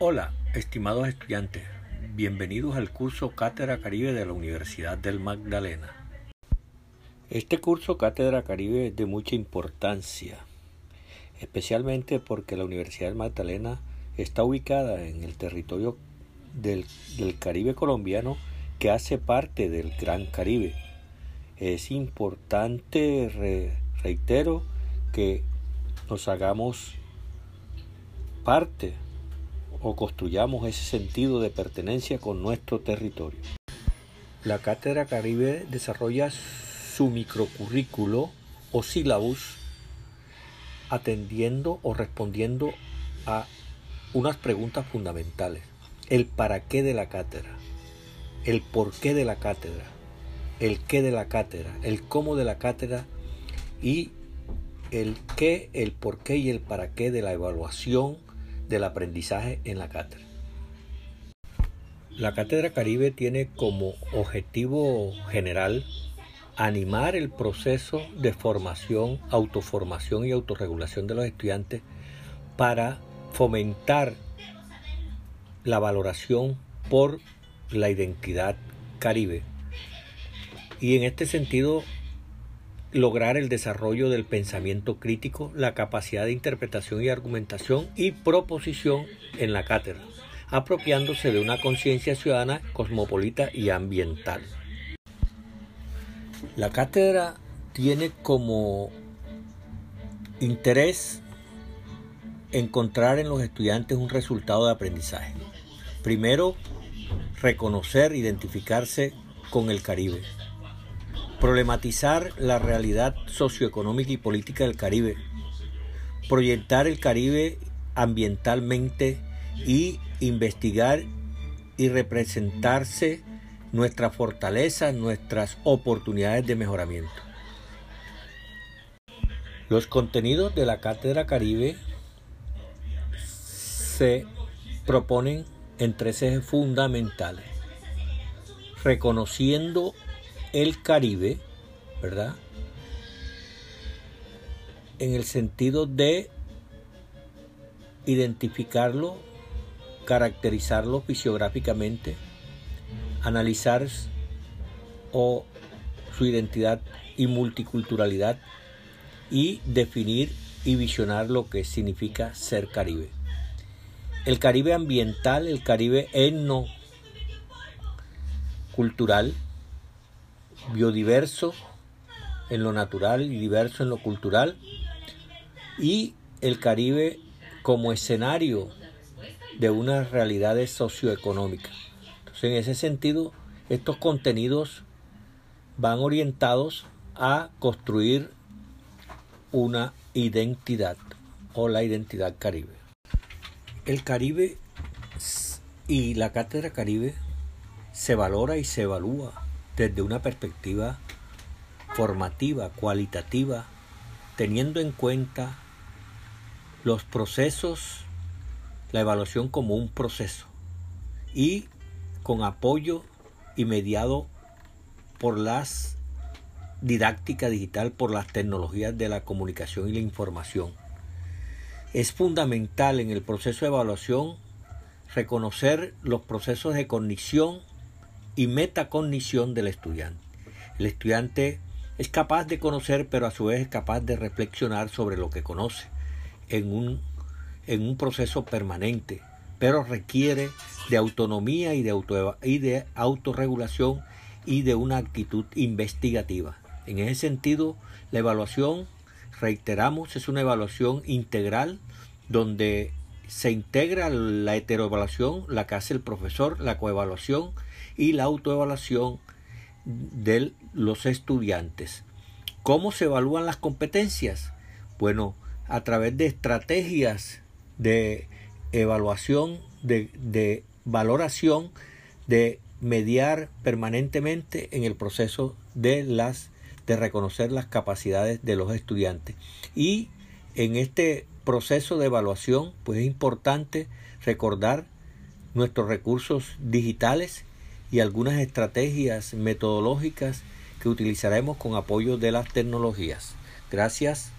Hola, estimados estudiantes, bienvenidos al curso Cátedra Caribe de la Universidad del Magdalena. Este curso Cátedra Caribe es de mucha importancia, especialmente porque la Universidad del Magdalena está ubicada en el territorio del, Caribe colombiano que hace parte del Gran Caribe. Es importante, reitero, que nos hagamos parte o construyamos ese sentido de pertenencia con nuestro territorio. La Cátedra Caribe desarrolla su microcurrículo o sílabus atendiendo o respondiendo a unas preguntas fundamentales. El para qué de la cátedra, el por qué de la cátedra, el qué de la cátedra, el cómo de la cátedra y el qué, el por qué y el para qué de la evaluación del aprendizaje en la cátedra. La Cátedra Caribe tiene como objetivo general animar el proceso de formación, autoformación y autorregulación de los estudiantes para fomentar la valoración por la identidad caribe. Y en este sentido lograr el desarrollo del pensamiento crítico, la capacidad de interpretación y argumentación y proposición en la cátedra, apropiándose de una conciencia ciudadana, cosmopolita y ambiental. La cátedra tiene como interés encontrar en los estudiantes un resultado de aprendizaje. Primero, reconocer, identificarse con el Caribe problematizar la realidad socioeconómica y política del Caribe, proyectar el Caribe ambientalmente y investigar y representarse nuestras fortalezas, nuestras oportunidades de mejoramiento. Los contenidos de la Cátedra Caribe se proponen en tres ejes fundamentales, reconociendo el Caribe, ¿verdad? En el sentido de identificarlo, caracterizarlo fisiográficamente, analizar su identidad y multiculturalidad y definir y visionar lo que significa ser Caribe. El Caribe ambiental, el Caribe etno cultural, biodiverso en lo natural y diverso en lo cultural y el Caribe como escenario de unas realidades socioeconómicas. Entonces, en ese sentido, estos contenidos van orientados a construir una identidad o la identidad caribe. El Caribe y la Cátedra Caribe se valora y se evalúa desde una perspectiva formativa, cualitativa, teniendo en cuenta los procesos, la evaluación como un proceso y con apoyo y mediado por las didáctica digital, por las tecnologías de la comunicación y la información. Es fundamental en el proceso de evaluación reconocer los procesos de cognición y metacognición del estudiante. El estudiante es capaz de conocer, pero a su vez es capaz de reflexionar sobre lo que conoce en un, en un proceso permanente, pero requiere de autonomía y de, auto, y de autorregulación y de una actitud investigativa. En ese sentido, la evaluación, reiteramos, es una evaluación integral donde se integra la heteroevaluación, la que hace el profesor, la coevaluación y la autoevaluación de los estudiantes. ¿Cómo se evalúan las competencias? Bueno, a través de estrategias de evaluación, de, valoración, de mediar permanentemente en el proceso de las de reconocer las capacidades de los estudiantes. Y en este proceso de evaluación, pues es importante recordar nuestros recursos digitales y algunas estrategias metodológicas que utilizaremos con apoyo de las tecnologías. Gracias